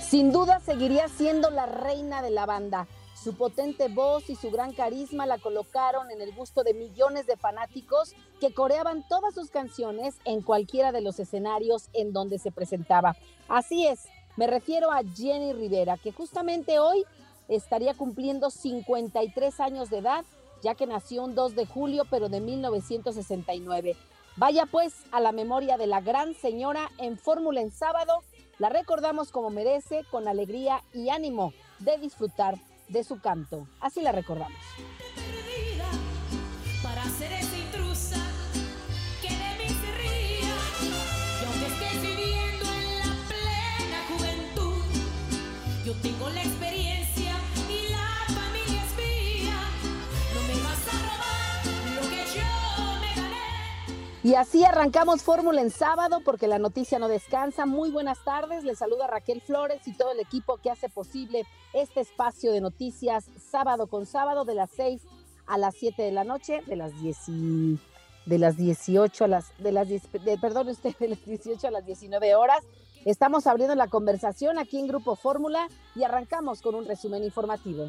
sin duda seguiría siendo la reina de la banda. Su potente voz y su gran carisma la colocaron en el gusto de millones de fanáticos que coreaban todas sus canciones en cualquiera de los escenarios en donde se presentaba. Así es, me refiero a Jenny Rivera, que justamente hoy estaría cumpliendo 53 años de edad, ya que nació un 2 de julio, pero de 1969. Vaya pues a la memoria de la gran señora en Fórmula en sábado. La recordamos como merece, con alegría y ánimo de disfrutar de su canto. Así la recordamos. Y así arrancamos Fórmula en sábado porque la noticia no descansa. Muy buenas tardes, les saluda Raquel Flores y todo el equipo que hace posible este espacio de noticias sábado con sábado de las 6 a las 7 de la noche, de las 10 y- de las 18 a las de las 10, de- perdón usted, de las 18 a las 19 horas. Estamos abriendo la conversación aquí en Grupo Fórmula y arrancamos con un resumen informativo.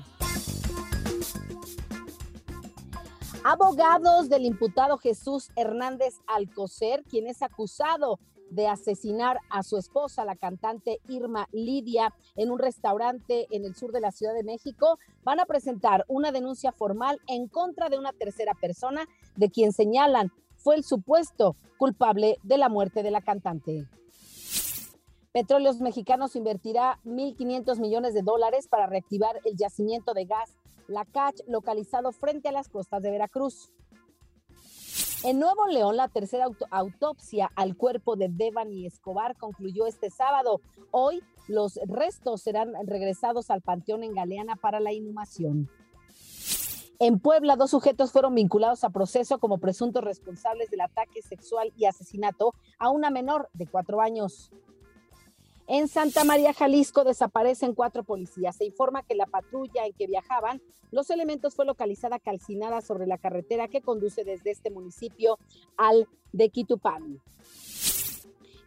Abogados del imputado Jesús Hernández Alcocer, quien es acusado de asesinar a su esposa, la cantante Irma Lidia, en un restaurante en el sur de la Ciudad de México, van a presentar una denuncia formal en contra de una tercera persona de quien señalan fue el supuesto culpable de la muerte de la cantante. Petróleos Mexicanos invertirá 1.500 millones de dólares para reactivar el yacimiento de gas La Cach, localizado frente a las costas de Veracruz. En Nuevo León, la tercera auto- autopsia al cuerpo de Devani Escobar concluyó este sábado. Hoy, los restos serán regresados al Panteón en Galeana para la inhumación. En Puebla, dos sujetos fueron vinculados a proceso como presuntos responsables del ataque sexual y asesinato a una menor de cuatro años. En Santa María, Jalisco, desaparecen cuatro policías. Se informa que la patrulla en que viajaban, los elementos fue localizada calcinada sobre la carretera que conduce desde este municipio al de Quitupán.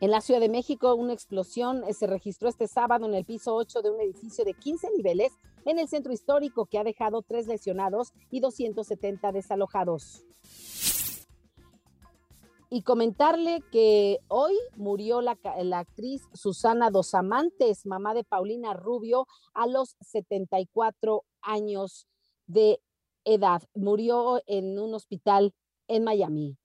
En la Ciudad de México, una explosión eh, se registró este sábado en el piso 8 de un edificio de 15 niveles en el centro histórico que ha dejado tres lesionados y 270 desalojados. Y comentarle que hoy murió la, actriz Susana Dos Amantes, mamá de Paulina Rubio, a los 74 años de edad. Murió en un hospital en Miami.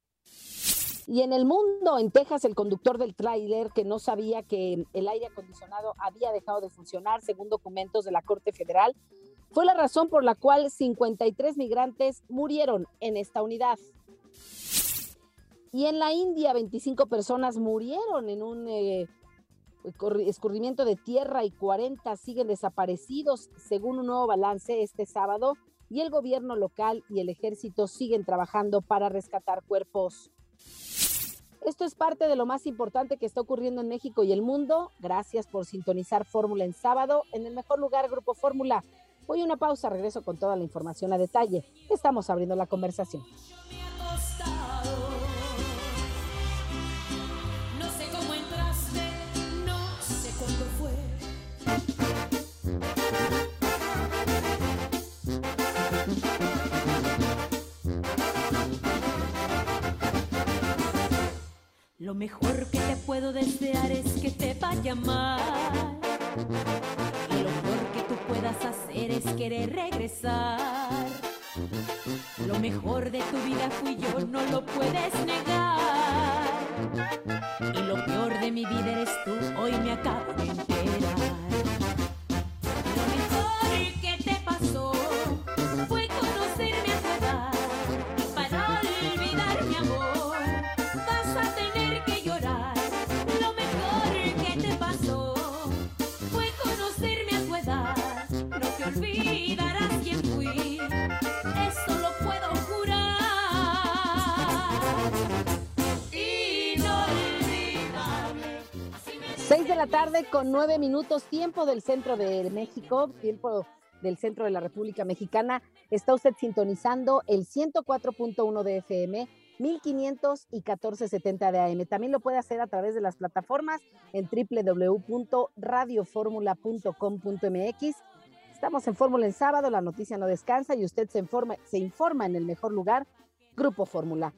Y en el mundo, en Texas, el conductor del tráiler que no sabía que el aire acondicionado había dejado de funcionar, según documentos de la Corte Federal, fue la razón por la cual 53 migrantes murieron en esta unidad. Y en la India, 25 personas murieron en un eh, escurrimiento de tierra y 40 siguen desaparecidos, según un nuevo balance este sábado. Y el gobierno local y el ejército siguen trabajando para rescatar cuerpos. Esto es parte de lo más importante que está ocurriendo en México y el mundo. Gracias por sintonizar Fórmula en sábado en el mejor lugar, Grupo Fórmula. Voy a una pausa, regreso con toda la información a detalle. Estamos abriendo la conversación. Lo mejor que te puedo desear es que te vaya mal. Y lo peor que tú puedas hacer es querer regresar. Lo mejor de tu vida fui yo, no lo puedes negar. Y lo peor de mi vida eres tú, hoy me acabo de enterar. La tarde con nueve minutos, tiempo del centro de México, tiempo del centro de la República Mexicana. Está usted sintonizando el 104.1 de FM, 1500 y 1470 de AM. También lo puede hacer a través de las plataformas en www.radioformula.com.mx. Estamos en Fórmula en sábado, la noticia no descansa y usted se informa, se informa en el mejor lugar, Grupo Fórmula.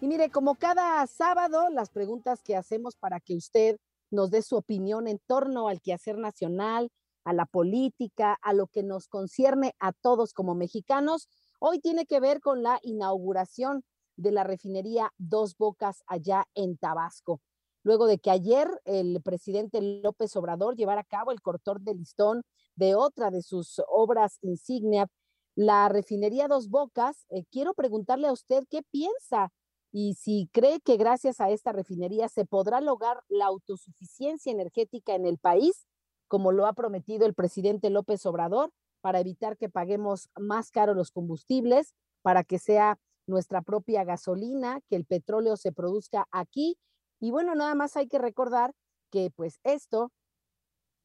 Y mire, como cada sábado, las preguntas que hacemos para que usted nos dé su opinión en torno al quehacer nacional, a la política, a lo que nos concierne a todos como mexicanos. Hoy tiene que ver con la inauguración de la refinería Dos Bocas allá en Tabasco. Luego de que ayer el presidente López Obrador llevara a cabo el cortor de listón de otra de sus obras insignia, la refinería Dos Bocas, eh, quiero preguntarle a usted qué piensa y si cree que gracias a esta refinería se podrá lograr la autosuficiencia energética en el país, como lo ha prometido el presidente López Obrador, para evitar que paguemos más caro los combustibles, para que sea nuestra propia gasolina, que el petróleo se produzca aquí. Y bueno, nada más hay que recordar que pues esto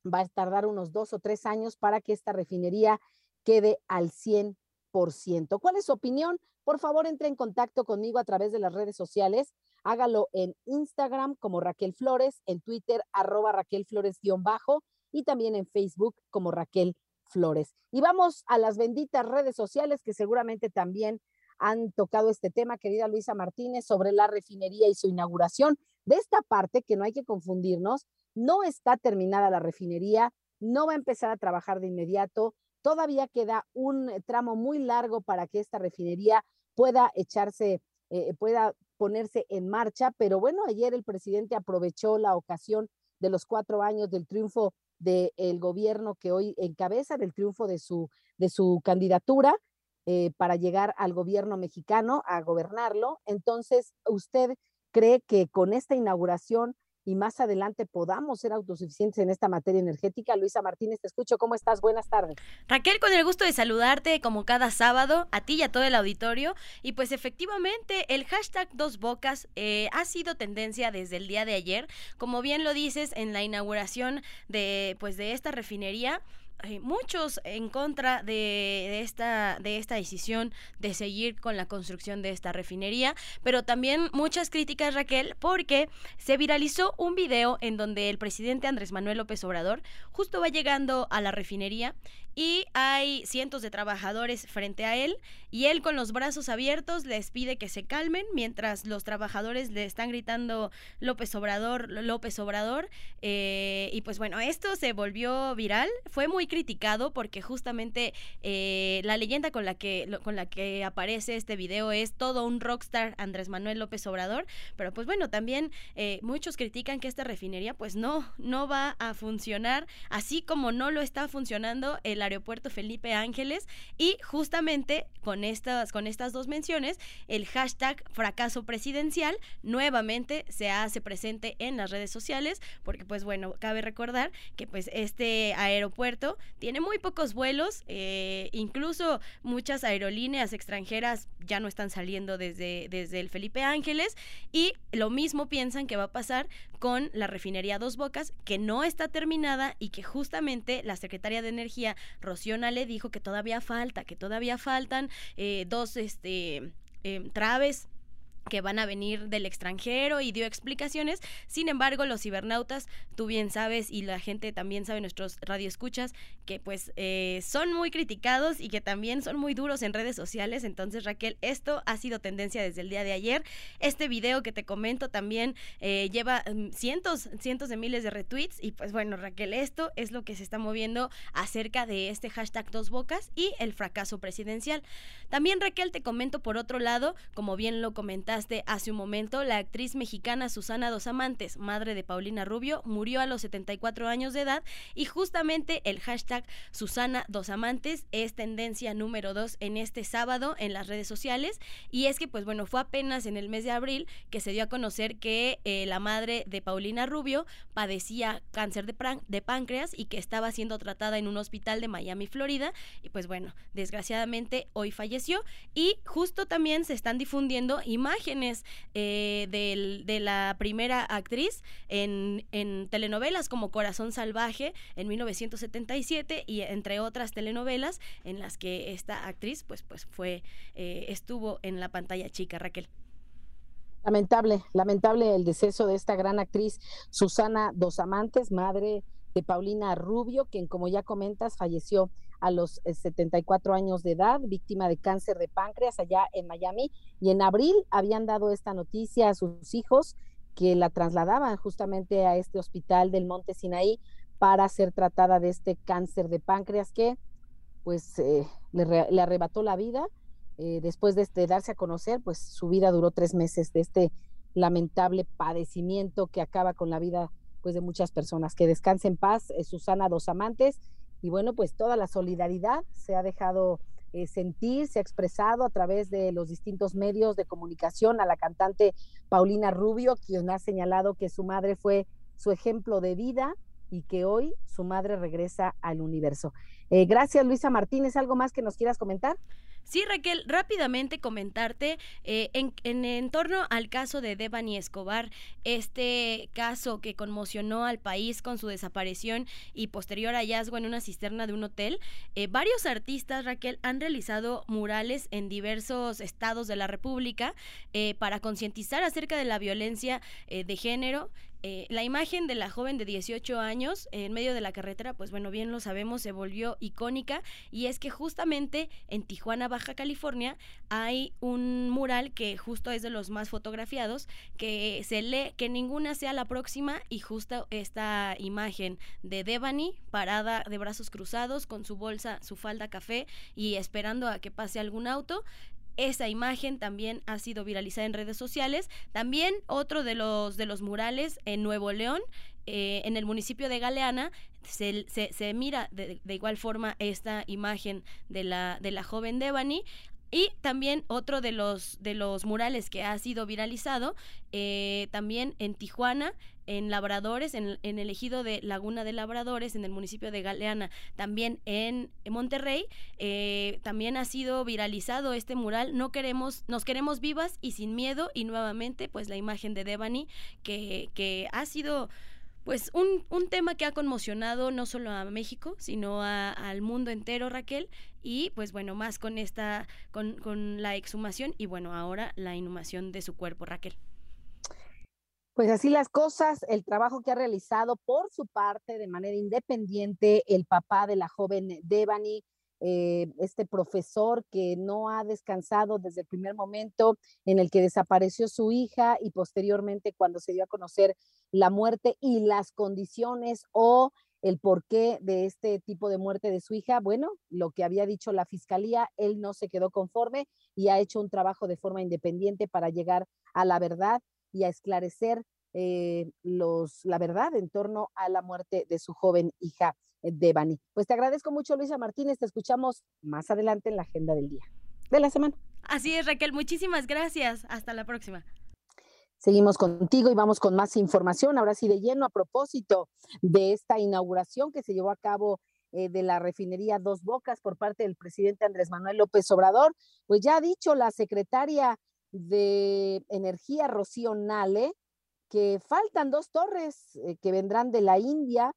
va a tardar unos dos o tres años para que esta refinería quede al 100%. ¿Cuál es su opinión? Por favor entre en contacto conmigo a través de las redes sociales. Hágalo en Instagram como Raquel Flores, en Twitter arroba Raquel Flores-bajo y también en Facebook como Raquel Flores. Y vamos a las benditas redes sociales que seguramente también han tocado este tema, querida Luisa Martínez, sobre la refinería y su inauguración. De esta parte, que no hay que confundirnos, no está terminada la refinería, no va a empezar a trabajar de inmediato, todavía queda un tramo muy largo para que esta refinería pueda echarse, eh, pueda ponerse en marcha. Pero bueno, ayer el presidente aprovechó la ocasión de los cuatro años del triunfo del gobierno que hoy encabeza, del triunfo de su, de su candidatura eh, para llegar al gobierno mexicano, a gobernarlo. Entonces, ¿usted cree que con esta inauguración y más adelante podamos ser autosuficientes en esta materia energética. Luisa Martínez, te escucho. ¿Cómo estás? Buenas tardes. Raquel, con el gusto de saludarte como cada sábado, a ti y a todo el auditorio. Y pues efectivamente, el hashtag Dos Bocas eh, ha sido tendencia desde el día de ayer. Como bien lo dices, en la inauguración de, pues, de esta refinería, hay muchos en contra de, esta, de esta decisión de seguir con la construcción de esta refinería, pero también muchas críticas, Raquel, porque se viralizó un video en donde el presidente Andrés Manuel López Obrador justo va llegando a la refinería y hay cientos de trabajadores frente a él y él con los brazos abiertos les pide que se calmen mientras los trabajadores le están gritando López Obrador, López Obrador. Eh, y pues bueno, esto se volvió viral, fue muy criticado porque justamente eh, la leyenda con la, que, con la que aparece este video es todo un rockstar Andrés Manuel López Obrador, pero pues bueno, también eh, muchos critican que esta refinería pues no, no va a funcionar así como no lo está funcionando el aeropuerto Felipe Ángeles y justamente con estas, con estas dos menciones, el hashtag fracaso presidencial nuevamente se hace presente en las redes sociales porque pues bueno, cabe recordar que pues este aeropuerto tiene muy pocos vuelos, eh, incluso muchas aerolíneas extranjeras ya no están saliendo desde, desde el Felipe Ángeles y lo mismo piensan que va a pasar con la refinería Dos Bocas, que no está terminada y que justamente la secretaria de Energía Rocío le dijo que todavía falta, que todavía faltan eh, dos este, eh, traves que van a venir del extranjero y dio explicaciones. Sin embargo, los cibernautas, tú bien sabes y la gente también sabe, nuestros radioescuchas, que pues eh, son muy criticados y que también son muy duros en redes sociales. Entonces, Raquel, esto ha sido tendencia desde el día de ayer. Este video que te comento también eh, lleva mm, cientos, cientos de miles de retweets y pues bueno, Raquel, esto es lo que se está moviendo acerca de este hashtag dos bocas y el fracaso presidencial. También, Raquel, te comento por otro lado, como bien lo comentaste, hace un momento, la actriz mexicana Susana Dos Amantes, madre de Paulina Rubio, murió a los 74 años de edad y justamente el hashtag Susana Dos Amantes es tendencia número dos en este sábado en las redes sociales. Y es que pues bueno, fue apenas en el mes de abril que se dio a conocer que eh, la madre de Paulina Rubio padecía cáncer de, de páncreas y que estaba siendo tratada en un hospital de Miami, Florida. Y pues bueno, desgraciadamente hoy falleció. Y justo también se están difundiendo imágenes eh, de la primera actriz en, telenovelas como Corazón Salvaje en 1977 y entre otras telenovelas en las que esta actriz pues, pues fue, eh, estuvo en la pantalla chica, Raquel. Lamentable, lamentable el deceso de esta gran actriz Susana Dos Amantes, madre de Paulina Rubio, quien como ya comentas falleció a los 74 eh, años de edad, víctima de cáncer de páncreas allá en Miami. Y en abril habían dado esta noticia a sus hijos que la trasladaban justamente a este hospital del Monte Sinaí para ser tratada de este cáncer de páncreas que pues eh, le, arrebató la vida. Eh, después de, este, darse a conocer, pues su vida duró tres meses de este lamentable padecimiento que acaba con la vida pues de muchas personas. Que descanse en paz, Susana Dos Amantes, y bueno, pues toda la solidaridad se ha dejado eh, sentir, se ha expresado a través de los distintos medios de comunicación a la cantante Paulina Rubio, quien ha señalado que su madre fue su ejemplo de vida y que hoy su madre regresa al universo. Eh, gracias, Luisa Martínez. ¿Algo más que nos quieras comentar? Sí, Raquel, rápidamente comentarte eh, en, en, torno al caso de Devani Escobar, este caso que conmocionó al país con su desaparición y posterior hallazgo en una cisterna de un hotel. Eh, varios artistas, Raquel, han realizado murales en diversos estados de la República eh, para concientizar acerca de la violencia de género eh, la imagen de la joven de 18 años en medio de la carretera, pues bueno, bien lo sabemos, se volvió icónica. Y es que justamente en Tijuana, Baja California, hay un mural que justo es de los más fotografiados, que se lee que ninguna sea la próxima y justo esta imagen de Devani parada de brazos cruzados con su bolsa, su falda café y esperando a que pase algún auto, esa imagen también ha sido viralizada en redes sociales. También otro de los, de los murales en Nuevo León, eh, en el municipio de Galeana, se, se, mira de, igual forma esta imagen de la, de la joven Devani. Y también otro de los, de los murales que ha sido viralizado, eh, también en Tijuana, en Labradores, en, el ejido de Laguna de Labradores, en el municipio de Galeana, también en Monterrey, eh, también ha sido viralizado este mural. No queremos, nos queremos vivas y sin miedo, y nuevamente, pues la imagen de Devani, que, que ha sido pues un, un, tema que ha conmocionado no solo a México, sino al mundo entero, Raquel, y pues bueno, más con esta, con, con la exhumación y bueno, ahora la inhumación de su cuerpo, Raquel. Pues así las cosas, el trabajo que ha realizado por su parte de manera independiente el papá de la joven Devani, eh, este profesor que no ha descansado desde el primer momento en el que desapareció su hija y posteriormente cuando se dio a conocer la muerte y las condiciones o el porqué de este tipo de muerte de su hija. Bueno, lo que había dicho la fiscalía, él no se quedó conforme y ha hecho un trabajo de forma independiente para llegar a la verdad y a esclarecer eh, los, la verdad en torno a la muerte de su joven hija eh, Devani. Pues te agradezco mucho, Luisa Martínez. Te escuchamos más adelante en la agenda del día, de la semana. Así es, Raquel. Muchísimas gracias. Hasta la próxima. Seguimos contigo y vamos con más información, ahora sí de lleno a propósito de esta inauguración que se llevó a cabo eh, de la refinería Dos Bocas por parte del presidente Andrés Manuel López Obrador. Pues ya ha dicho la secretaria de Energía, Rocío Nale, que faltan dos torres eh, que vendrán de la India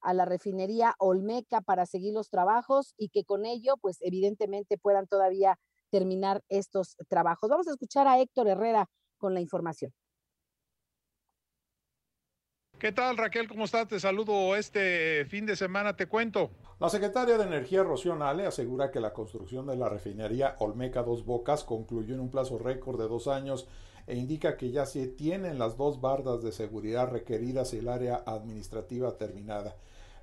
a la refinería Olmeca para seguir los trabajos y que con ello, pues evidentemente puedan todavía terminar estos trabajos. Vamos a escuchar a Héctor Herrera con la información. ¿Qué tal Raquel? ¿Cómo estás? Te saludo este fin de semana, te cuento. La secretaria de Energía Rocío Nale asegura que la construcción de la refinería Olmeca Dos Bocas concluyó en un plazo récord de dos años e indica que ya se tienen las dos bardas de seguridad requeridas y el área administrativa terminada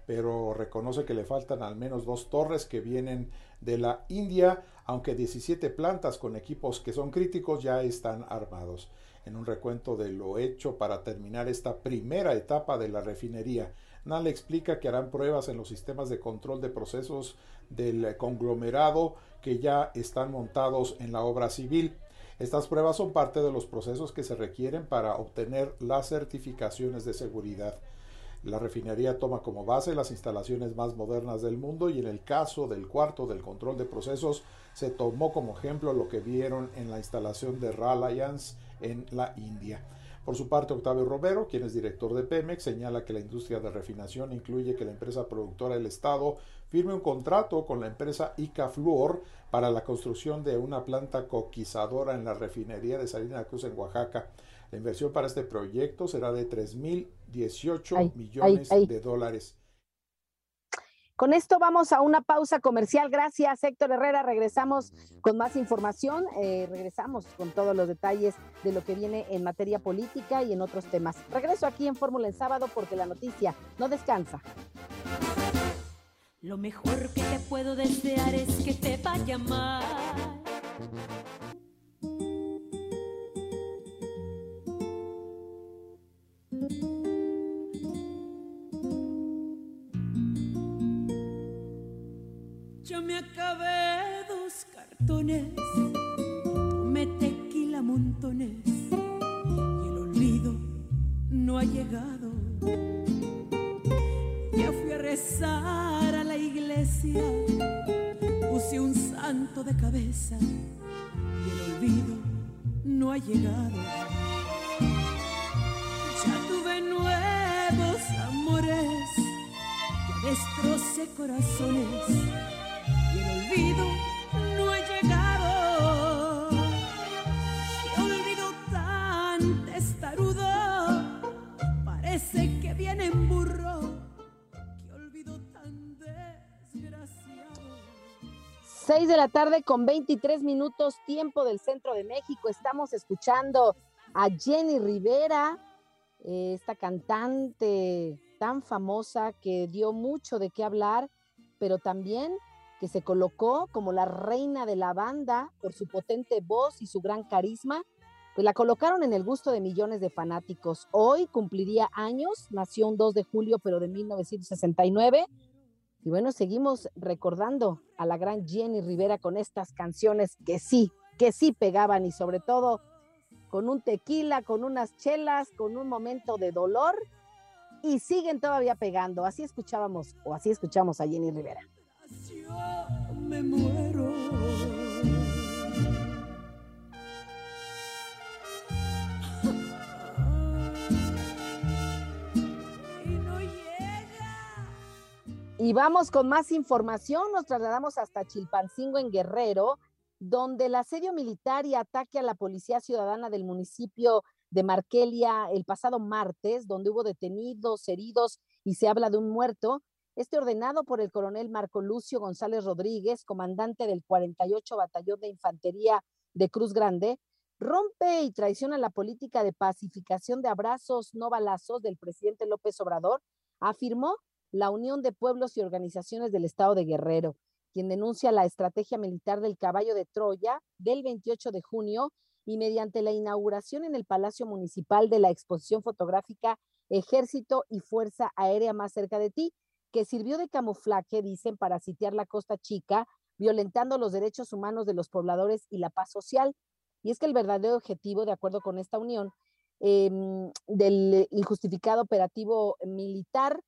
pero reconoce que le faltan al menos dos torres que vienen de la India, aunque 17 plantas con equipos que son críticos ya están armados. En un recuento de lo hecho para terminar esta primera etapa de la refinería, NAL explica que harán pruebas en los sistemas de control de procesos del conglomerado que ya están montados en la obra civil. Estas pruebas son parte de los procesos que se requieren para obtener las certificaciones de seguridad. La refinería toma como base las instalaciones más modernas del mundo y en el caso del cuarto del control de procesos se tomó como ejemplo lo que vieron en la instalación de Reliance en la India. Por su parte, Octavio Romero, quien es director de Pemex, señala que la industria de refinación incluye que la empresa productora del Estado firme un contrato con la empresa Ica Fluor para la construcción de una planta coquizadora en la refinería de Salina Cruz en Oaxaca. La inversión para este proyecto será de 3.018 millones de dólares. Con esto vamos a una pausa comercial. Gracias, Héctor Herrera. Regresamos con más información. Eh, regresamos con todos los detalles de lo que viene en materia política y en otros temas. Regreso aquí en Fórmula en sábado porque la noticia no descansa. Lo mejor que te puedo desear es que te vaya mal. Acabé dos cartones, tomé tequila montones y el olvido no ha llegado. Ya fui a rezar a la iglesia, puse un santo de cabeza y el olvido no ha llegado. Ya tuve nuevos amores, ya destrocé corazones olvido no ha llegado. Olvido tan parece que viene en burro. Qué olvido tan desgraciado. 6 de la tarde con 23 minutos, tiempo del centro de México. Estamos escuchando a Jenny Rivera, eh, esta cantante tan famosa que dio mucho de qué hablar, pero también que se colocó como la reina de la banda por su potente voz y su gran carisma, pues la colocaron en el gusto de millones de fanáticos. Hoy cumpliría años, nació un 2 de julio, pero de 1969. Y bueno, seguimos recordando a la gran Jenny Rivera con estas canciones que sí, que sí pegaban y sobre todo con un tequila, con unas chelas, con un momento de dolor y siguen todavía pegando. Así escuchábamos o así escuchamos a Jenny Rivera. Yo me muero. Y vamos con más información. Nos trasladamos hasta Chilpancingo, en Guerrero, donde el asedio militar y ataque a la policía ciudadana del municipio de Markelia el pasado martes, donde hubo detenidos, heridos y se habla de un muerto, este ordenado por el coronel Marco Lucio González Rodríguez, comandante del 48 Batallón de Infantería de Cruz Grande, rompe y traiciona la política de pacificación de abrazos, no balazos del presidente López Obrador, afirmó la Unión de Pueblos y Organizaciones del Estado de Guerrero, quien denuncia la estrategia militar del caballo de Troya del 28 de junio y mediante la inauguración en el Palacio Municipal de la exposición fotográfica Ejército y Fuerza Aérea más cerca de ti, que sirvió de camuflaje, dicen, para sitiar la Costa Chica, violentando los derechos humanos de los pobladores y la paz social. Y es que el verdadero objetivo, de acuerdo con esta unión, eh, del injustificado operativo militar,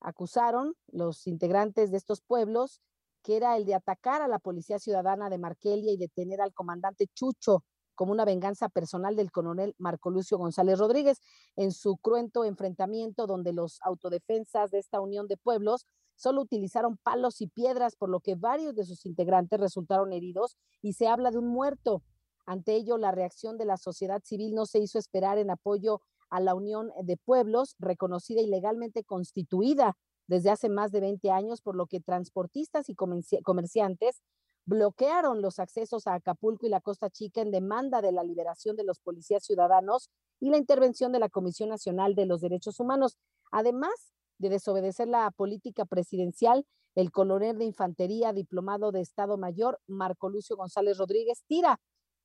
acusaron los integrantes de estos pueblos que era el de atacar a la Policía Ciudadana de Markelia y detener al comandante Chucho como una venganza personal del coronel Marco Lucio González Rodríguez en su cruento enfrentamiento donde los autodefensas de esta unión de pueblos solo utilizaron palos y piedras, por lo que varios de sus integrantes resultaron heridos y se habla de un muerto. Ante ello, la reacción de la sociedad civil no se hizo esperar en apoyo a la Unión de Pueblos, reconocida y legalmente constituida desde hace más de 20 años, por lo que transportistas y comerciantes bloquearon los accesos a Acapulco y la Costa Chica en demanda de la liberación de los policías ciudadanos y la intervención de la Comisión Nacional de los Derechos Humanos. Además de desobedecer la política presidencial, el coronel de infantería, diplomado de Estado Mayor, Marco Lucio González Rodríguez, tira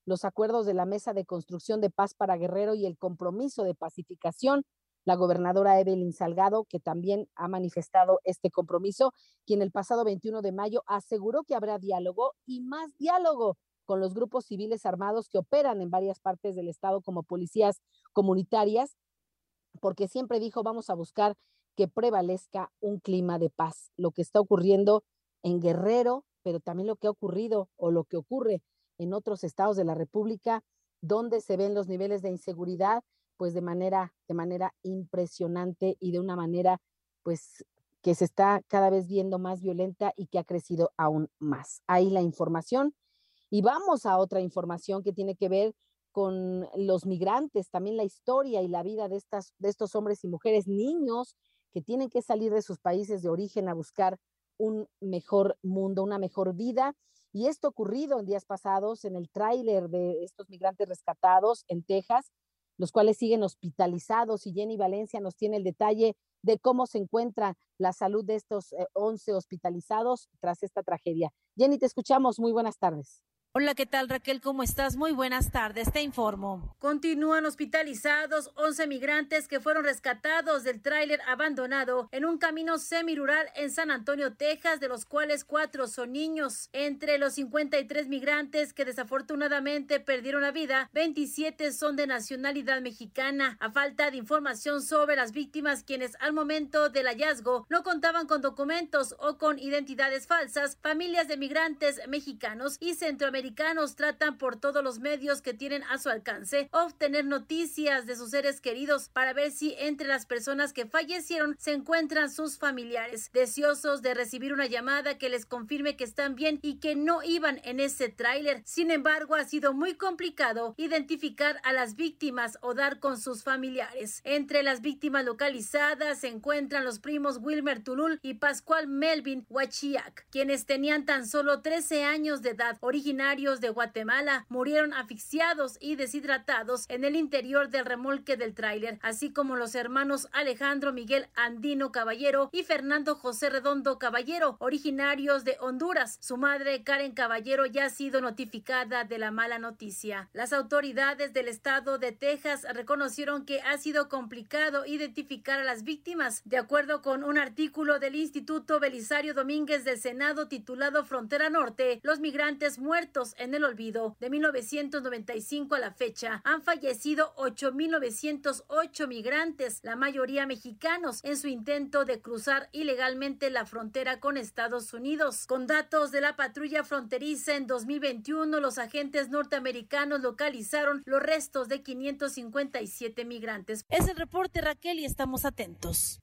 los acuerdos de la Mesa de Construcción de Paz para Guerrero y el compromiso de pacificación la gobernadora Evelyn Salgado, que también ha manifestado este compromiso, quien el pasado 21 de mayo aseguró que habrá diálogo y más diálogo con los grupos civiles armados que operan en varias partes del estado como policías comunitarias, porque siempre dijo vamos a buscar que prevalezca un clima de paz. Lo que está ocurriendo en Guerrero, pero también lo que ha ocurrido o lo que ocurre en otros estados de la República, donde se ven los niveles de inseguridad, pues de manera, de manera impresionante y de una manera, pues que se está cada vez viendo más violenta y que ha crecido aún más. Ahí la información. Y vamos a otra información que tiene que ver con los migrantes, también la historia y la vida de, estas, de estos hombres y mujeres, niños que tienen que salir de sus países de origen a buscar un mejor mundo, una mejor vida. Y esto ocurrido en días pasados en el tráiler de estos migrantes rescatados en Texas, los cuales siguen hospitalizados y Jenny Valencia nos tiene el detalle de cómo se encuentra la salud de estos 11 eh, hospitalizados tras esta tragedia. Jenny, te escuchamos. Muy buenas tardes. Hola, ¿qué tal Raquel? ¿Cómo estás? Muy buenas tardes, te informo. Continúan hospitalizados 11 migrantes que fueron rescatados del tráiler abandonado en un camino semirural en San Antonio, Texas, de los cuales cuatro son niños. Entre los 53 migrantes que desafortunadamente perdieron la vida, 27 son de nacionalidad mexicana. A falta de información sobre las víctimas, quienes al momento del hallazgo no contaban con documentos o con identidades falsas, familias de migrantes mexicanos y centroamericanos tratan por todos los medios que tienen a su alcance obtener noticias de sus seres queridos para ver si entre las personas que fallecieron se encuentran sus familiares, deseosos de recibir una llamada que les confirme que están bien y que no iban en ese tráiler. Sin embargo, ha sido muy complicado identificar a las víctimas o dar con sus familiares. Entre las víctimas localizadas se encuentran los primos Wilmer Tulul y Pascual Melvin Huachiac, quienes tenían tan solo 13 años de edad, originarios de Guatemala murieron asfixiados y deshidratados en el interior del remolque del tráiler, así como los hermanos Alejandro Miguel Andino Caballero y Fernando José Redondo Caballero, originarios de Honduras. Su madre, Karen Caballero, ya ha sido notificada de la mala noticia. Las autoridades del estado de Texas reconocieron que ha sido complicado identificar a las víctimas, de acuerdo con un artículo del Instituto Belisario Domínguez del Senado titulado Frontera Norte, los migrantes muertos en el olvido. De 1995 a la fecha han fallecido 8.908 migrantes, la mayoría mexicanos, en su intento de cruzar ilegalmente la frontera con Estados Unidos. Con datos de la patrulla fronteriza en 2021, los agentes norteamericanos localizaron los restos de 557 migrantes. Es el reporte Raquel y estamos atentos.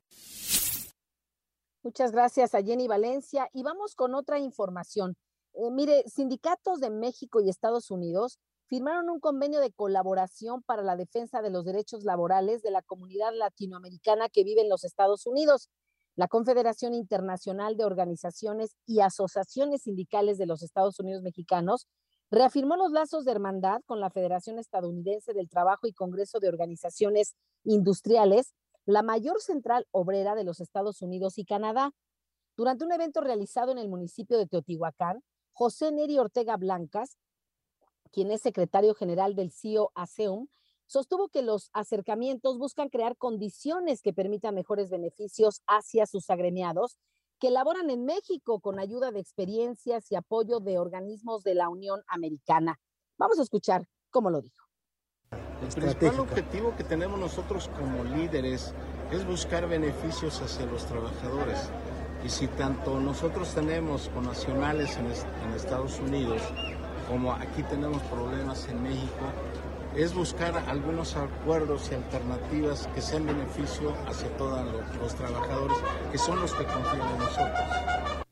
Muchas gracias a Jenny Valencia y vamos con otra información. Eh, mire, sindicatos de México y Estados Unidos firmaron un convenio de colaboración para la defensa de los derechos laborales de la comunidad latinoamericana que vive en los Estados Unidos. La Confederación Internacional de Organizaciones y Asociaciones Sindicales de los Estados Unidos Mexicanos reafirmó los lazos de hermandad con la Federación Estadounidense del Trabajo y Congreso de Organizaciones Industriales, la mayor central obrera de los Estados Unidos y Canadá. Durante un evento realizado en el municipio de Teotihuacán, José Neri Ortega Blancas, quien es secretario general del CIO ASEUM, sostuvo que los acercamientos buscan crear condiciones que permitan mejores beneficios hacia sus agremiados que laboran en México con ayuda de experiencias y apoyo de organismos de la Unión Americana. Vamos a escuchar cómo lo dijo. El principal objetivo que tenemos nosotros como líderes es buscar beneficios hacia los trabajadores y si tanto nosotros tenemos con nacionales en, Estados Unidos como aquí tenemos problemas en México, es buscar algunos acuerdos y alternativas que sean beneficio hacia todos los, trabajadores, que son los que confían en nosotros.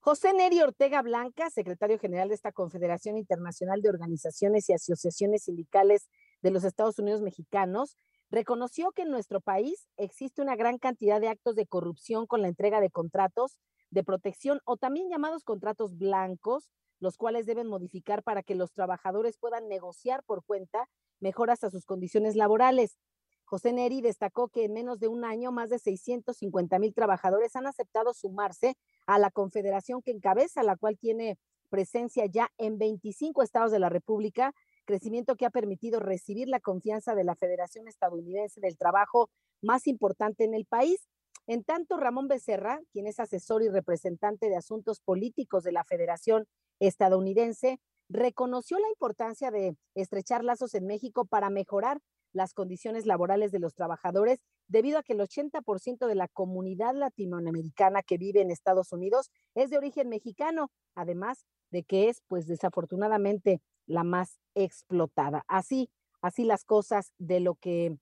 José Neri Ortega Blanca, secretario general de esta Confederación Internacional de Organizaciones y Asociaciones Sindicales de los Estados Unidos Mexicanos, reconoció que en nuestro país existe una gran cantidad de actos de corrupción con la entrega de contratos de protección o también llamados contratos blancos, los cuales deben modificar para que los trabajadores puedan negociar por cuenta mejoras a sus condiciones laborales. José Neri destacó que en menos de un año más de 650 mil trabajadores han aceptado sumarse a la confederación que encabeza, la cual tiene presencia ya en 25 estados de la República crecimiento que ha permitido recibir la confianza de la Federación Estadounidense del Trabajo más importante en el país. En tanto, Ramón Becerra, quien es asesor y representante de asuntos políticos de la Federación Estadounidense, reconoció la importancia de estrechar lazos en México para mejorar las condiciones laborales de los trabajadores debido a que el 80% de la comunidad latinoamericana que vive en Estados Unidos es de origen mexicano, además de que es pues desafortunadamente la más explotada. Así, así las cosas de lo que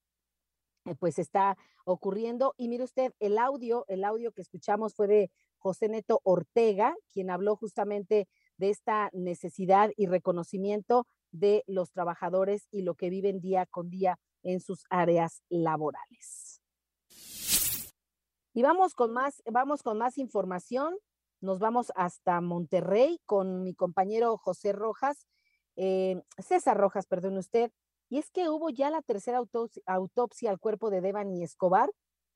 eh, pues está ocurriendo. Y mire usted, el audio, el audio que escuchamos fue de José Neto Ortega, quien habló justamente de esta necesidad y reconocimiento de los trabajadores y lo que viven día con día en sus áreas laborales. Y vamos con más, vamos con más información. Nos vamos hasta Monterrey con mi compañero José Rojas, eh, César Rojas, perdón usted. Y es que hubo ya la tercera autopsia, autopsia al cuerpo de Devani Escobar.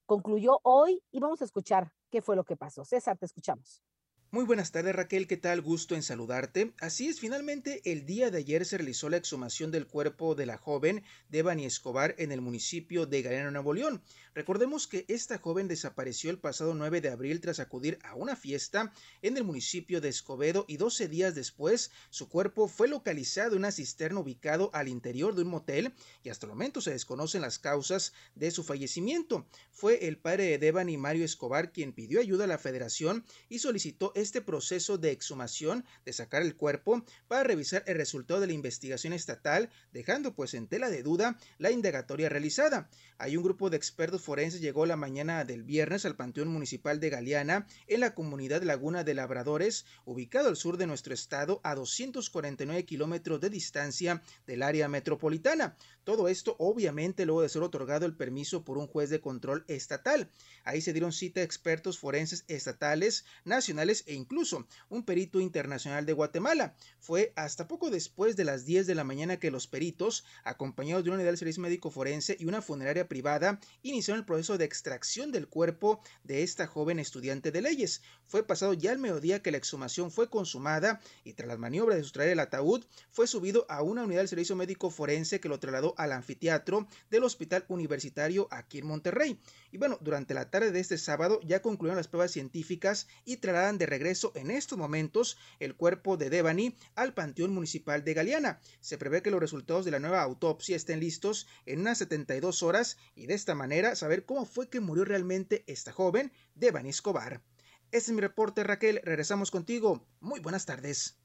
Concluyó hoy y vamos a escuchar qué fue lo que pasó. César, te escuchamos. Muy buenas tardes Raquel, ¿qué tal? Gusto en saludarte. Así es, finalmente el día de ayer se realizó la exhumación del cuerpo de la joven Devani Escobar en el municipio de Galena, Nuevo León. Recordemos que esta joven desapareció el pasado 9 de abril tras acudir a una fiesta en el municipio de Escobedo y 12 días después su cuerpo fue localizado en una cisterna ubicado al interior de un motel y hasta el momento se desconocen las causas de su fallecimiento. Fue el padre de Devani Mario Escobar quien pidió ayuda a la federación y solicitó este proceso de exhumación, de sacar el cuerpo, para revisar el resultado de la investigación estatal, dejando pues en tela de duda la indagatoria realizada. Hay un grupo de expertos forenses llegó la mañana del viernes al Panteón Municipal de Galeana, en la comunidad Laguna de Labradores, ubicado al sur de nuestro estado, a 249 kilómetros de distancia del área metropolitana. Todo esto obviamente luego de ser otorgado el permiso por un juez de control estatal. Ahí se dieron cita a expertos forenses estatales, nacionales e incluso un perito internacional de Guatemala. Fue hasta poco después de las 10 de la mañana que los peritos, acompañados de una unidad del servicio médico forense y una funeraria privada, iniciaron el proceso de extracción del cuerpo de esta joven estudiante de leyes. Fue pasado ya el mediodía que la exhumación fue consumada y tras las maniobras de sustraer el ataúd, fue subido a una unidad del servicio médico forense que lo trasladó al anfiteatro del Hospital Universitario aquí en Monterrey. Y bueno, durante la tarde de este sábado ya concluyeron las pruebas científicas y trasladan de regreso en estos momentos el cuerpo de Devani al Panteón Municipal de Galeana. Se prevé que los resultados de la nueva autopsia estén listos en unas 72 horas y de esta manera saber cómo fue que murió realmente esta joven, Devani Escobar. Este es mi reporte, Raquel. Regresamos contigo. Muy buenas tardes.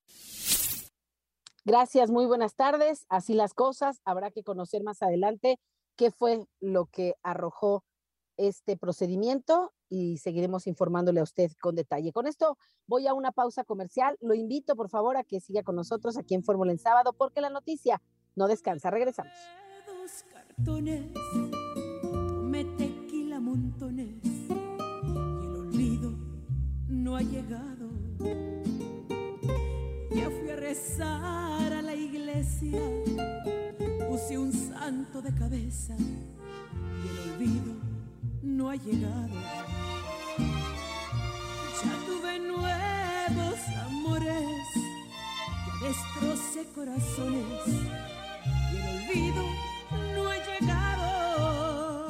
Gracias, muy buenas tardes. Así las cosas. Habrá que conocer más adelante qué fue lo que arrojó este procedimiento y seguiremos informándole a usted con detalle. Con esto voy a una pausa comercial. Lo invito, por favor, a que siga con nosotros aquí en Fórmula en Sábado porque la noticia no descansa. Regresamos. Dos cartones, tequila montones y el olvido no ha llegado ya fui a rezar a la iglesia, puse un santo de cabeza y el olvido no ha llegado. Ya tuve nuevos amores, ya destrocé corazones y el olvido no ha llegado.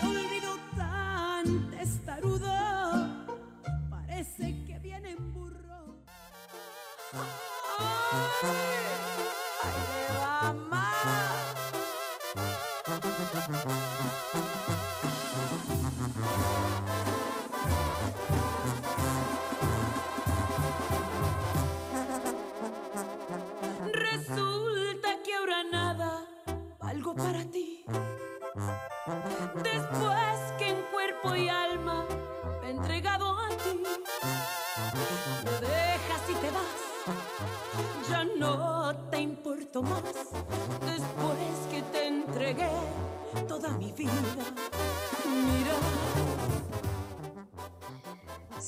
Qué olvido tan testarudo,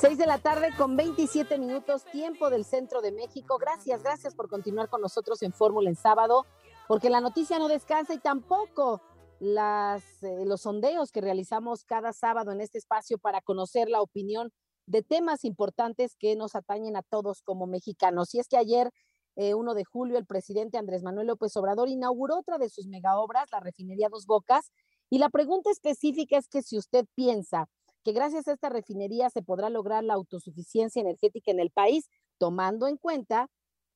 6 de la tarde con 27 minutos, tiempo del centro de México. Gracias, gracias por continuar con nosotros en Fórmula en sábado, porque la noticia no descansa y tampoco eh, los sondeos que realizamos cada sábado en este espacio para conocer la opinión de temas importantes que nos atañen a todos como mexicanos. Y es que ayer, eh, 1 de julio, el presidente Andrés Manuel López Obrador inauguró otra de sus megaobras, la refinería Dos Bocas, y la pregunta específica es que si usted piensa que gracias a esta refinería se podrá lograr la autosuficiencia energética en el país, tomando en cuenta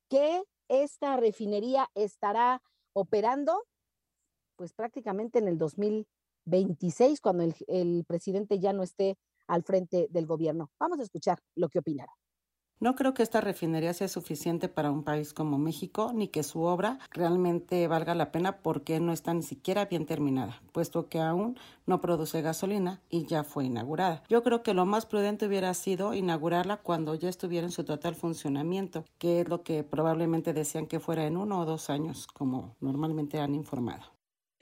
que esta refinería estará operando pues prácticamente en el 2026, cuando el, el presidente ya no esté al frente del gobierno. Vamos a escuchar lo que opinará. No creo que esta refinería sea suficiente para un país como México, ni que su obra realmente valga la pena porque no está ni siquiera bien terminada, puesto que aún no produce gasolina y ya fue inaugurada. Yo creo que lo más prudente hubiera sido inaugurarla cuando ya estuviera en su total funcionamiento, que es lo que probablemente decían que fuera en uno o dos años, como normalmente han informado.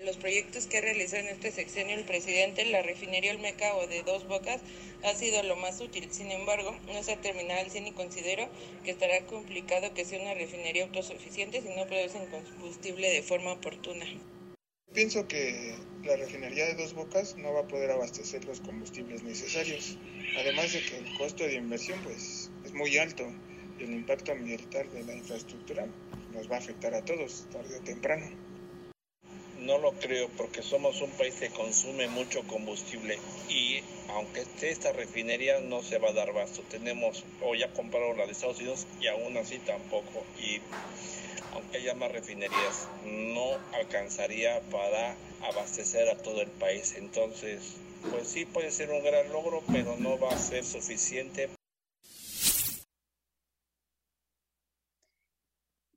Los proyectos que ha realizado en este sexenio el presidente, la refinería Olmeca o de Dos Bocas, ha sido lo más útil. Sin embargo, no se ha terminado al 100 y considero que estará complicado que sea una refinería autosuficiente si no producen combustible de forma oportuna. Pienso que la refinería de Dos Bocas no va a poder abastecer los combustibles necesarios, además de que el costo de inversión pues, es muy alto y el impacto ambiental de la infraestructura nos va a afectar a todos tarde o temprano. No lo creo porque somos un país que consume mucho combustible y aunque esté esta refinería no se va a dar basto. Tenemos o ya compraron la de Estados Unidos y aún así tampoco. Y aunque haya más refinerías no alcanzaría para abastecer a todo el país. Entonces, pues sí puede ser un gran logro, pero no va a ser suficiente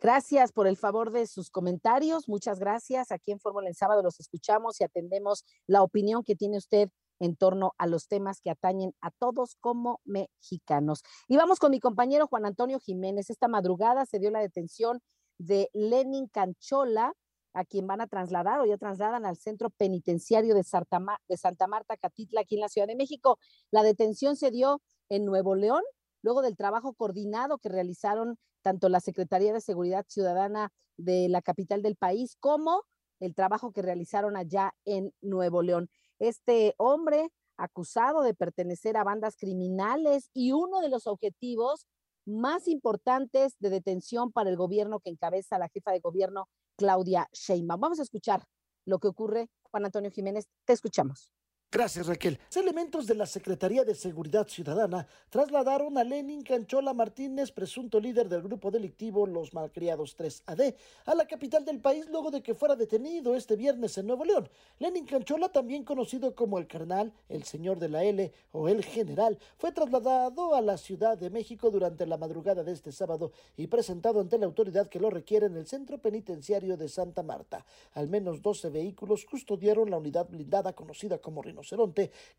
Gracias por el favor de sus comentarios. Muchas gracias. Aquí en Fórmula en Sábado los escuchamos y atendemos la opinión que tiene usted en torno a los temas que atañen a todos como mexicanos. Y vamos con mi compañero Juan Antonio Jiménez. Esta madrugada se dio la detención de Lenin Canchola, a quien van a trasladar o ya trasladan al centro penitenciario de Santa Marta, Catitla, aquí en la Ciudad de México. La detención se dio en Nuevo León, luego del trabajo coordinado que realizaron tanto la Secretaría de Seguridad Ciudadana de la capital del país como el trabajo que realizaron allá en Nuevo León. Este hombre acusado de pertenecer a bandas criminales y uno de los objetivos más importantes de detención para el gobierno que encabeza la jefa de gobierno, Claudia Sheinbaum. Vamos a escuchar lo que ocurre. Juan Antonio Jiménez, te escuchamos. Gracias, Raquel. Elementos de la Secretaría de Seguridad Ciudadana trasladaron a Lenin Canchola Martínez, presunto líder del grupo delictivo Los Malcriados 3AD, a la capital del país luego de que fuera detenido este viernes en Nuevo León. Lenin Canchola, también conocido como el Carnal, el Señor de la L o el General, fue trasladado a la Ciudad de México durante la madrugada de este sábado y presentado ante la autoridad que lo requiere en el centro penitenciario de Santa Marta. Al menos 12 vehículos custodiaron la unidad blindada conocida como Rino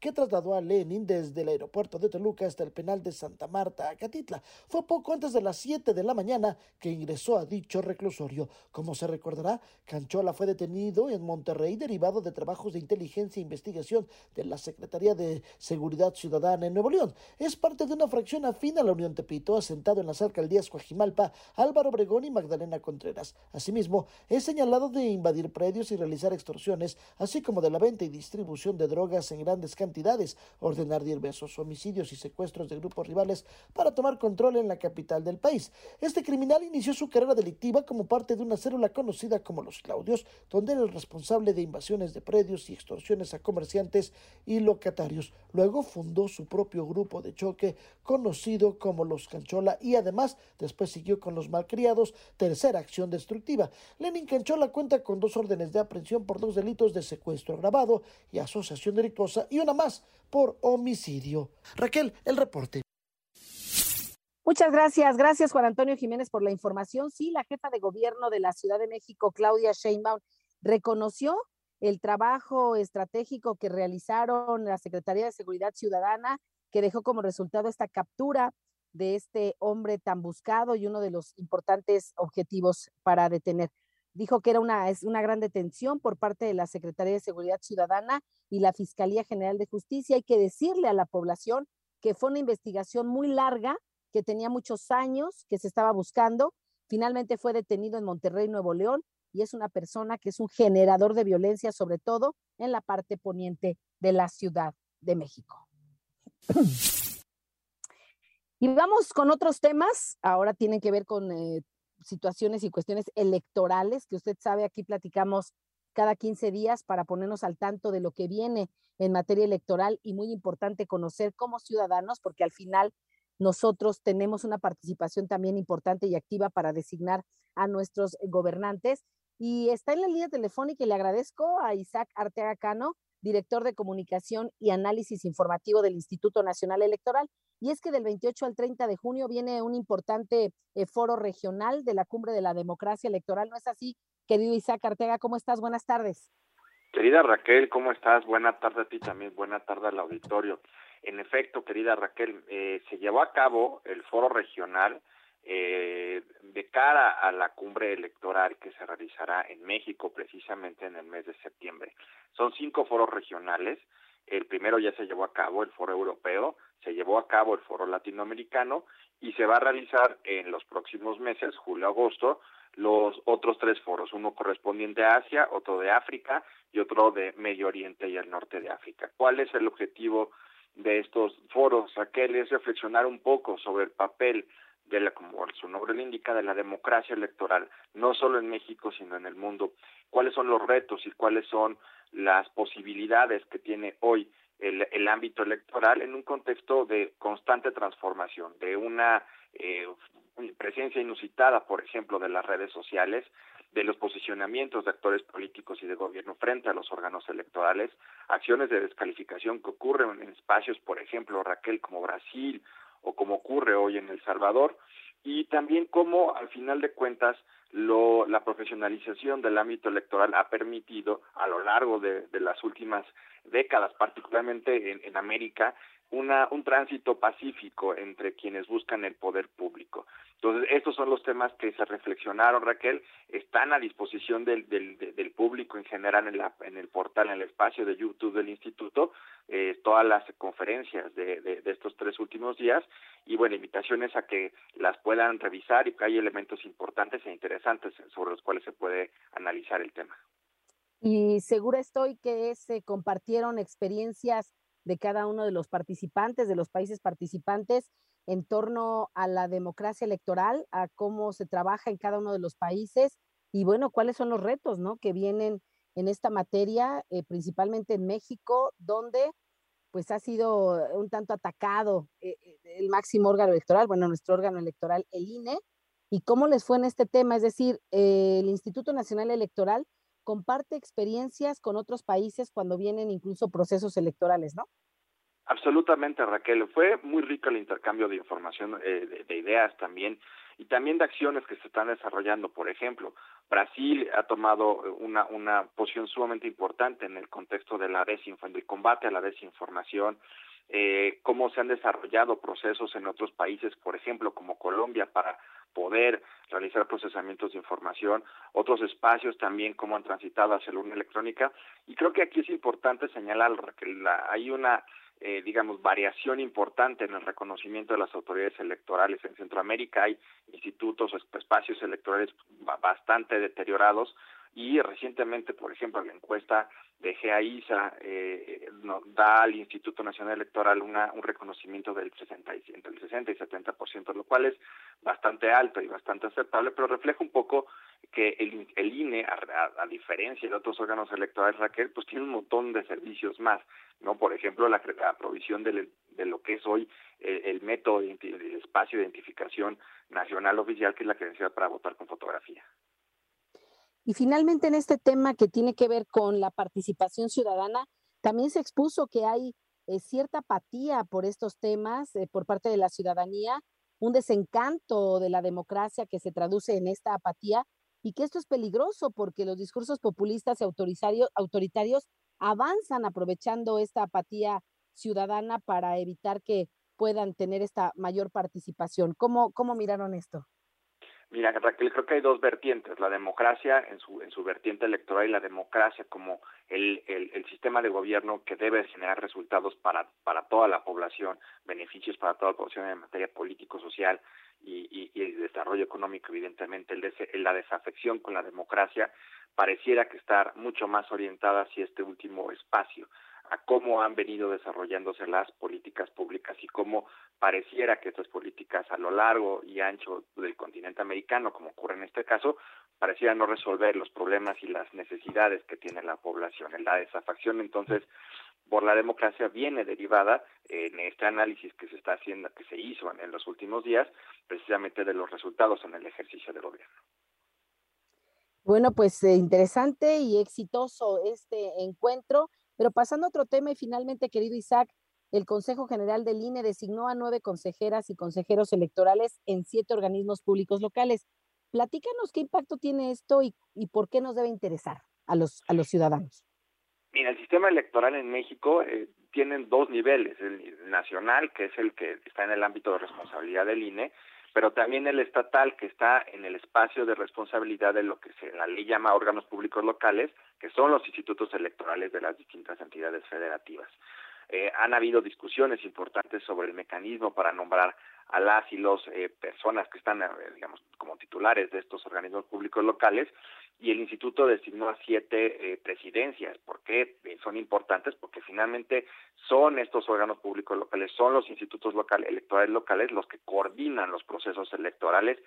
que trasladó a Lenin desde el aeropuerto de Toluca hasta el penal de Santa Marta, a Catitla. Fue poco antes de las 7 de la mañana que ingresó a dicho reclusorio. Como se recordará, Canchola fue detenido en Monterrey derivado de trabajos de inteligencia e investigación de la Secretaría de Seguridad Ciudadana en Nuevo León. Es parte de una fracción afín a la Unión Tepito, asentado en las alcaldías Coajimalpa, Álvaro Obregón y Magdalena Contreras. Asimismo, es señalado de invadir predios y realizar extorsiones, así como de la venta y distribución de drogas en grandes cantidades, ordenar diversos homicidios y secuestros de grupos rivales para tomar control en la capital del país. Este criminal inició su carrera delictiva como parte de una célula conocida como los Claudios, donde era el responsable de invasiones de predios y extorsiones a comerciantes y locatarios. Luego fundó su propio grupo de choque conocido como los Canchola y además después siguió con los malcriados, tercera acción destructiva. Lenin Canchola cuenta con dos órdenes de aprehensión por dos delitos de secuestro agravado y asociación y una más por homicidio. Raquel, el reporte. Muchas gracias, gracias Juan Antonio Jiménez por la información. Sí, la jefa de gobierno de la Ciudad de México, Claudia Sheinbaum, reconoció el trabajo estratégico que realizaron la Secretaría de Seguridad Ciudadana, que dejó como resultado esta captura de este hombre tan buscado y uno de los importantes objetivos para detener dijo que era una, es una gran detención por parte de la Secretaría de Seguridad Ciudadana y la Fiscalía General de Justicia. Hay que decirle a la población que fue una investigación muy larga, que tenía muchos años, que se estaba buscando. Finalmente fue detenido en Monterrey, Nuevo León, y es una persona que es un generador de violencia, sobre todo en la parte poniente de la Ciudad de México. Y vamos con otros temas. Ahora tienen que ver con eh, situaciones y cuestiones electorales, que usted sabe, aquí platicamos cada 15 días para ponernos al tanto de lo que viene en materia electoral y muy importante conocer como ciudadanos, porque al final nosotros tenemos una participación también importante y activa para designar a nuestros gobernantes. Y está en la línea telefónica y le agradezco a Isaac Arteaga Cano, director de comunicación y análisis informativo del Instituto Nacional Electoral. Y es que del 28 al 30 de junio viene un importante eh, foro regional de la Cumbre de la Democracia Electoral. ¿No es así, querido Isaac Arteaga? ¿Cómo estás? Buenas tardes. Querida Raquel, ¿cómo estás? Buena tarde a ti también, buena tarde al auditorio. En efecto, querida Raquel, eh, se llevó a cabo el foro regional eh, de cara a la cumbre electoral que se realizará en México precisamente en el mes de septiembre. Son cinco foros regionales. El primero ya se llevó a cabo, el foro europeo, se llevó a cabo el foro latinoamericano y se va a realizar en los próximos meses, julio-agosto, los otros tres foros, uno correspondiente a Asia, otro de África y otro de Medio Oriente y el norte de África. ¿Cuál es el objetivo de estos foros, Raquel? Es reflexionar un poco sobre el papel de la, como su nombre le indica, de la democracia electoral, no solo en México, sino en el mundo. ¿Cuáles son los retos y cuáles son las posibilidades que tiene hoy el, el ámbito electoral en un contexto de constante transformación, de una eh, presencia inusitada, por ejemplo, de las redes sociales, de los posicionamientos de actores políticos y de gobierno frente a los órganos electorales, acciones de descalificación que ocurren en espacios, por ejemplo, Raquel, como Brasil o como ocurre hoy en El Salvador, y también cómo, al final de cuentas, lo, la profesionalización del ámbito electoral ha permitido a lo largo de, las últimas décadas, particularmente en, en América, una, un tránsito pacífico entre quienes buscan el poder público. Entonces, estos son los temas que se reflexionaron, Raquel, están a disposición del, del, público en general en, la, en el portal, en el espacio de YouTube del Instituto, eh, todas las conferencias de, de, estos tres últimos días y, bueno, invitaciones a que las puedan revisar y hay elementos importantes e interesantes sobre los cuales se puede analizar el tema. Y segura estoy que se compartieron experiencias de cada uno de los participantes, de los países participantes, en torno a la democracia electoral, a cómo se trabaja en cada uno de los países y bueno, cuáles son los retos, ¿no? Que vienen en esta materia, eh, principalmente en México, donde pues ha sido un tanto atacado eh, eh, el máximo órgano electoral, bueno, nuestro órgano electoral, el INE, y cómo les fue en este tema, es decir, el Instituto Nacional Electoral comparte experiencias con otros países cuando vienen incluso procesos electorales, ¿no? Absolutamente, Raquel. Fue muy rico el intercambio de información, eh, de, de, ideas también, y también de acciones que se están desarrollando. Por ejemplo, Brasil ha tomado una, una posición sumamente importante en el contexto de la desinformación, del combate a la desinformación, eh, cómo se han desarrollado procesos en otros países, por ejemplo, como Colombia, para poder realizar procesamientos de información, otros espacios también cómo han transitado hacia la urna electrónica. Y creo que aquí es importante señalar que la, hay una eh, digamos, variación importante en el reconocimiento de las autoridades electorales. En Centroamérica hay institutos o espacios electorales bastante deteriorados y recientemente, por ejemplo, la encuesta de GEAISA eh, nos da al Instituto Nacional Electoral una, un reconocimiento del 60 y, entre el 60 y 70%, lo cual es bastante alto y bastante aceptable, pero refleja un poco que el, el INE, a, a, diferencia de otros órganos electorales, Raquel, pues tiene un montón de servicios más, ¿no? Por ejemplo, la, la provisión de, de lo que es hoy el, el método, el espacio de identificación nacional oficial, que es la credencial para votar con fotografía. Y finalmente en este tema que tiene que ver con la participación ciudadana, también se expuso que hay eh, cierta apatía por estos temas eh, por parte de la ciudadanía, un desencanto de la democracia que se traduce en esta apatía y que esto es peligroso porque los discursos populistas y autoritarios avanzan aprovechando esta apatía ciudadana para evitar que puedan tener esta mayor participación. ¿Cómo, cómo miraron esto? Mira, Raquel, creo que hay dos vertientes, la democracia en su, en su vertiente electoral y la democracia como el, el, el sistema de gobierno que debe generar resultados para, para toda la población, beneficios para toda la población en materia político-social y, y, y el desarrollo económico, evidentemente, el des, la desafección con la democracia pareciera que estar mucho más orientada hacia este último espacio a cómo han venido desarrollándose las políticas públicas y cómo pareciera que estas políticas a lo largo y ancho del continente americano, como ocurre en este caso, pareciera no resolver los problemas y las necesidades que tiene la población. La desafacción, entonces, por la democracia viene derivada en este análisis que se está haciendo, que se hizo en, en los últimos días, precisamente de los resultados en el ejercicio del gobierno. Bueno, pues eh, interesante y exitoso este encuentro, pero pasando a otro tema y finalmente, querido Isaac, el Consejo General del INE designó a nueve consejeras y consejeros electorales en siete organismos públicos locales. Platícanos qué impacto tiene esto y, y por qué nos debe interesar a los, a los ciudadanos. Mira, el sistema electoral en México eh, tiene dos niveles, el nacional, que es el que está en el ámbito de responsabilidad del INE, pero también el estatal que está en el espacio de responsabilidad de lo que se la ley llama órganos públicos locales, que son los institutos electorales de las distintas entidades federativas. Eh, han habido discusiones importantes sobre el mecanismo para nombrar a las y los eh, personas que están, eh, digamos, como titulares de estos organismos públicos locales y el instituto designó a siete eh, presidencias. ¿Por qué son importantes? Porque finalmente son estos órganos públicos locales, son los institutos locales, electorales locales los que coordinan los procesos electorales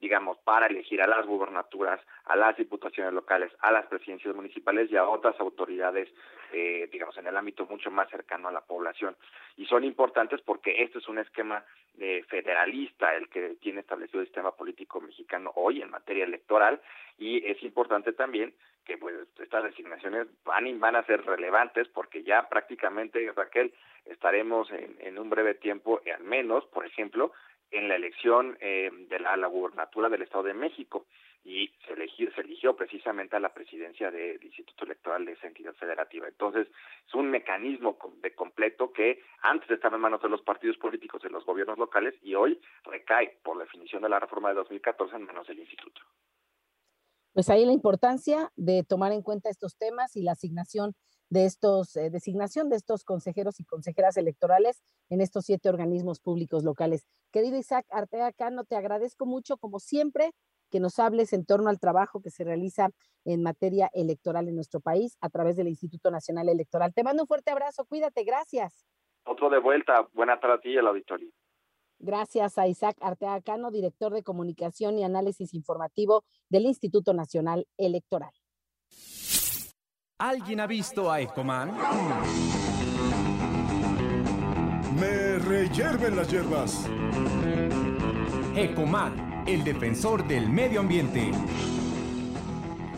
digamos, para elegir a las gubernaturas, a las diputaciones locales, a las presidencias municipales y a otras autoridades, eh, digamos, en el ámbito mucho más cercano a la población. Y son importantes porque este es un esquema eh, federalista el que tiene establecido el sistema político mexicano hoy en materia electoral y es importante también que pues estas designaciones van, van a ser relevantes porque ya prácticamente, Raquel, estaremos en, en un breve tiempo, al menos, por ejemplo, en la elección eh, de la, la, gubernatura del Estado de México y se, eligió, se eligió precisamente a la presidencia del Instituto Electoral de esa entidad federativa. Entonces, es un mecanismo de completo que antes estaba en manos de los partidos políticos de los gobiernos locales y hoy recae, por definición de la reforma de 2014, en manos del Instituto. Pues ahí la importancia de tomar en cuenta estos temas y la asignación de estos, eh, designación de estos consejeros y consejeras electorales en estos siete organismos públicos locales. Querido Isaac Artea Cano, te agradezco mucho, como siempre, que nos hables en torno al trabajo que se realiza en materia electoral en nuestro país a través del Instituto Nacional Electoral. Te mando un fuerte abrazo, cuídate, gracias. Otro de vuelta, buena tarde a ti y al auditorio. Gracias a Isaac Artea Cano, director de comunicación y análisis informativo del Instituto Nacional Electoral. ¿Alguien ha visto a Ecoman? Me reyerven las hierbas. Ecoman, el defensor del medio ambiente.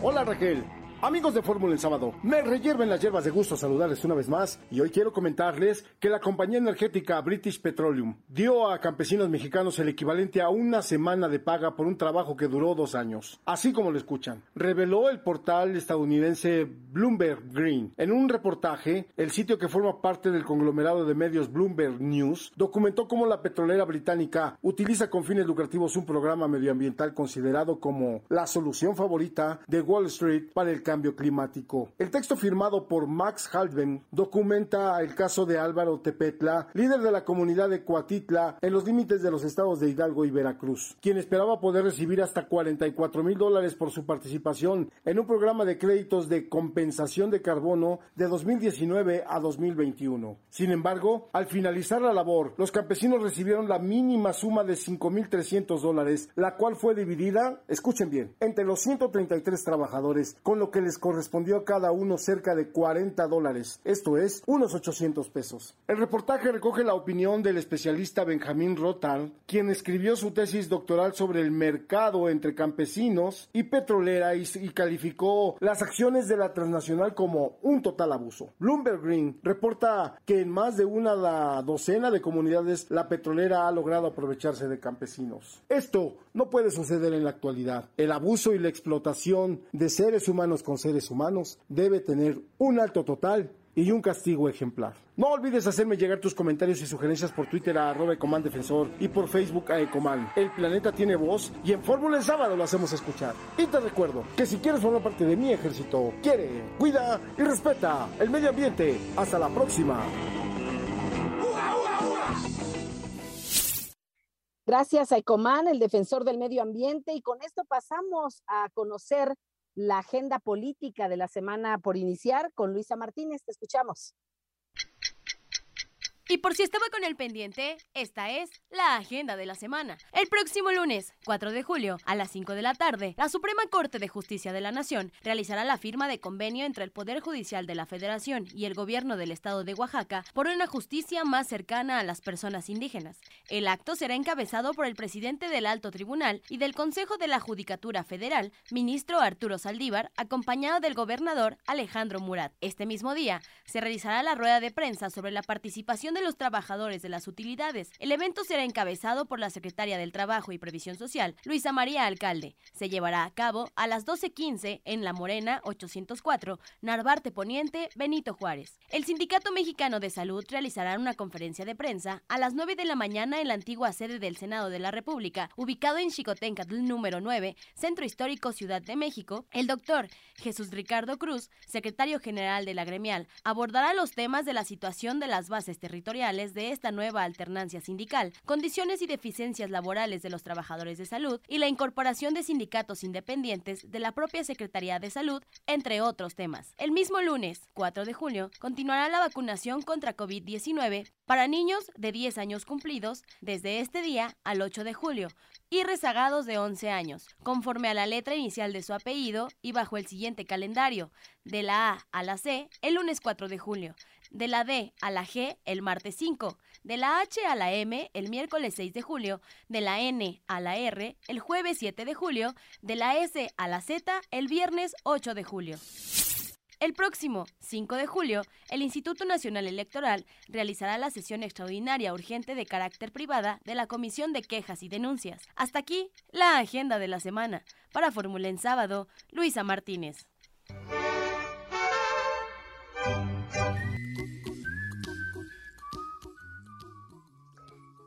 Hola Raquel. Amigos de Fórmula el sábado, me reyerven las hierbas de gusto saludarles una vez más y hoy quiero comentarles que la compañía energética British Petroleum dio a campesinos mexicanos el equivalente a una semana de paga por un trabajo que duró dos años. Así como lo escuchan, reveló el portal estadounidense Bloomberg Green. En un reportaje, el sitio que forma parte del conglomerado de medios Bloomberg News documentó cómo la petrolera británica utiliza con fines lucrativos un programa medioambiental considerado como la solución favorita de Wall Street para el climático. El texto firmado por Max Halven documenta el caso de Álvaro Tepetla, líder de la comunidad de Coatitla en los límites de los estados de Hidalgo y Veracruz, quien esperaba poder recibir hasta 44 mil dólares por su participación en un programa de créditos de compensación de carbono de 2019 a 2021. Sin embargo, al finalizar la labor, los campesinos recibieron la mínima suma de 5.300 dólares, la cual fue dividida, escuchen bien, entre los 133 trabajadores, con lo que les correspondió a cada uno cerca de 40 dólares, esto es, unos 800 pesos. El reportaje recoge la opinión del especialista Benjamín Rothal, quien escribió su tesis doctoral sobre el mercado entre campesinos y petrolera y, y calificó las acciones de la transnacional como un total abuso. Bloomberg Green reporta que en más de una docena de comunidades la petrolera ha logrado aprovecharse de campesinos. Esto no puede suceder en la actualidad. El abuso y la explotación de seres humanos con seres humanos debe tener un alto total y un castigo ejemplar. No olvides hacerme llegar tus comentarios y sugerencias por Twitter a arroba Ecoman Defensor y por Facebook a Ecoman. El planeta tiene voz y en Fórmula el sábado lo hacemos escuchar. Y te recuerdo que si quieres formar parte de mi ejército, quiere, cuida y respeta el medio ambiente. Hasta la próxima. Gracias a Ecoman, el defensor del medio ambiente, y con esto pasamos a conocer la agenda política de la semana por iniciar con Luisa Martínez. Te escuchamos. Y por si estaba con el pendiente, esta es la agenda de la semana. El próximo lunes, 4 de julio, a las 5 de la tarde, la Suprema Corte de Justicia de la Nación realizará la firma de convenio entre el Poder Judicial de la Federación y el Gobierno del Estado de Oaxaca por una justicia más cercana a las personas indígenas. El acto será encabezado por el presidente del Alto Tribunal y del Consejo de la Judicatura Federal, ministro Arturo Saldívar, acompañado del gobernador Alejandro Murat. Este mismo día se realizará la rueda de prensa sobre la participación de los trabajadores de las utilidades. El evento será encabezado por la secretaria del Trabajo y Previsión Social, Luisa María Alcalde. Se llevará a cabo a las 12.15 en La Morena 804, Narvarte Poniente, Benito Juárez. El Sindicato Mexicano de Salud realizará una conferencia de prensa a las 9 de la mañana en la antigua sede del Senado de la República, ubicado en Chicotencatl número 9, Centro Histórico Ciudad de México. El doctor Jesús Ricardo Cruz, secretario general de la gremial, abordará los temas de la situación de las bases territoriales de esta nueva alternancia sindical, condiciones y deficiencias laborales de los trabajadores de salud y la incorporación de sindicatos independientes de la propia Secretaría de Salud, entre otros temas. El mismo lunes, 4 de julio, continuará la vacunación contra COVID-19 para niños de 10 años cumplidos desde este día al 8 de julio y rezagados de 11 años, conforme a la letra inicial de su apellido y bajo el siguiente calendario, de la A a la C el lunes 4 de julio, de la D a la G el martes 5, de la H a la M el miércoles 6 de julio, de la N a la R el jueves 7 de julio, de la S a la Z el viernes 8 de julio. El próximo 5 de julio, el Instituto Nacional Electoral realizará la sesión extraordinaria urgente de carácter privada de la Comisión de Quejas y Denuncias. Hasta aquí, la agenda de la semana. Para Fórmula en Sábado, Luisa Martínez.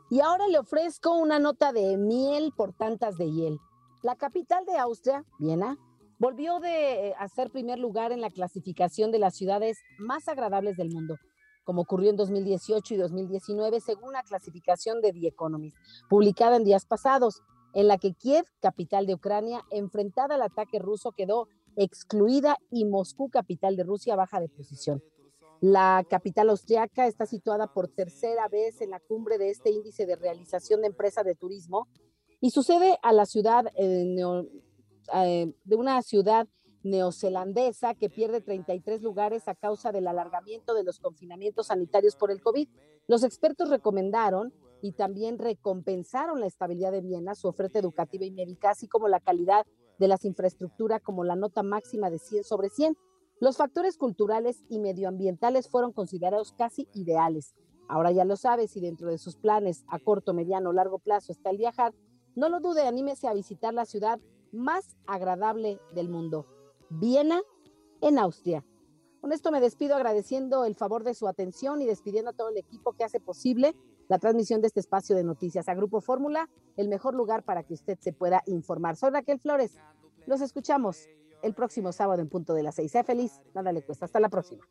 Y ahora le ofrezco una nota de miel por tantas de hiel. La capital de Austria, Viena, volvió de hacer primer lugar en la clasificación de las ciudades más agradables del mundo, como ocurrió en 2018 y 2019, según la clasificación de The Economist, publicada en días pasados, en la que Kiev, capital de Ucrania, enfrentada al ataque ruso, quedó excluida y Moscú, capital de Rusia, baja de posición. La capital austriaca está situada por tercera vez en la cumbre de este índice de realización de empresas de turismo y sucede a la ciudad eh, neo, eh, de una ciudad neozelandesa que pierde 33 lugares a causa del alargamiento de los confinamientos sanitarios por el COVID. Los expertos recomendaron y también recompensaron la estabilidad de Viena, su oferta educativa y médica, así como la calidad de las infraestructuras como la nota máxima de 100 sobre 100. Los factores culturales y medioambientales fueron considerados casi ideales. Ahora ya lo sabes, y dentro de sus planes a corto, mediano o largo plazo está el viajar, no lo dude, anímese a visitar la ciudad más agradable del mundo, Viena, en Austria. Con esto me despido agradeciendo el favor de su atención y despidiendo a todo el equipo que hace posible la transmisión de este espacio de noticias. A Grupo Fórmula, el mejor lugar para que usted se pueda informar. Soy Raquel Flores. Los escuchamos el próximo sábado en punto de las seis. Sea feliz, nada le cuesta. Hasta la próxima.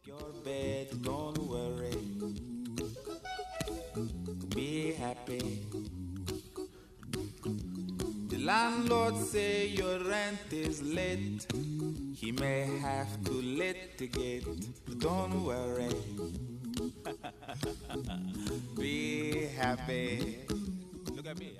The landlord say your rent is late. He may have to litigate. Don't worry. Be happy. Look at me.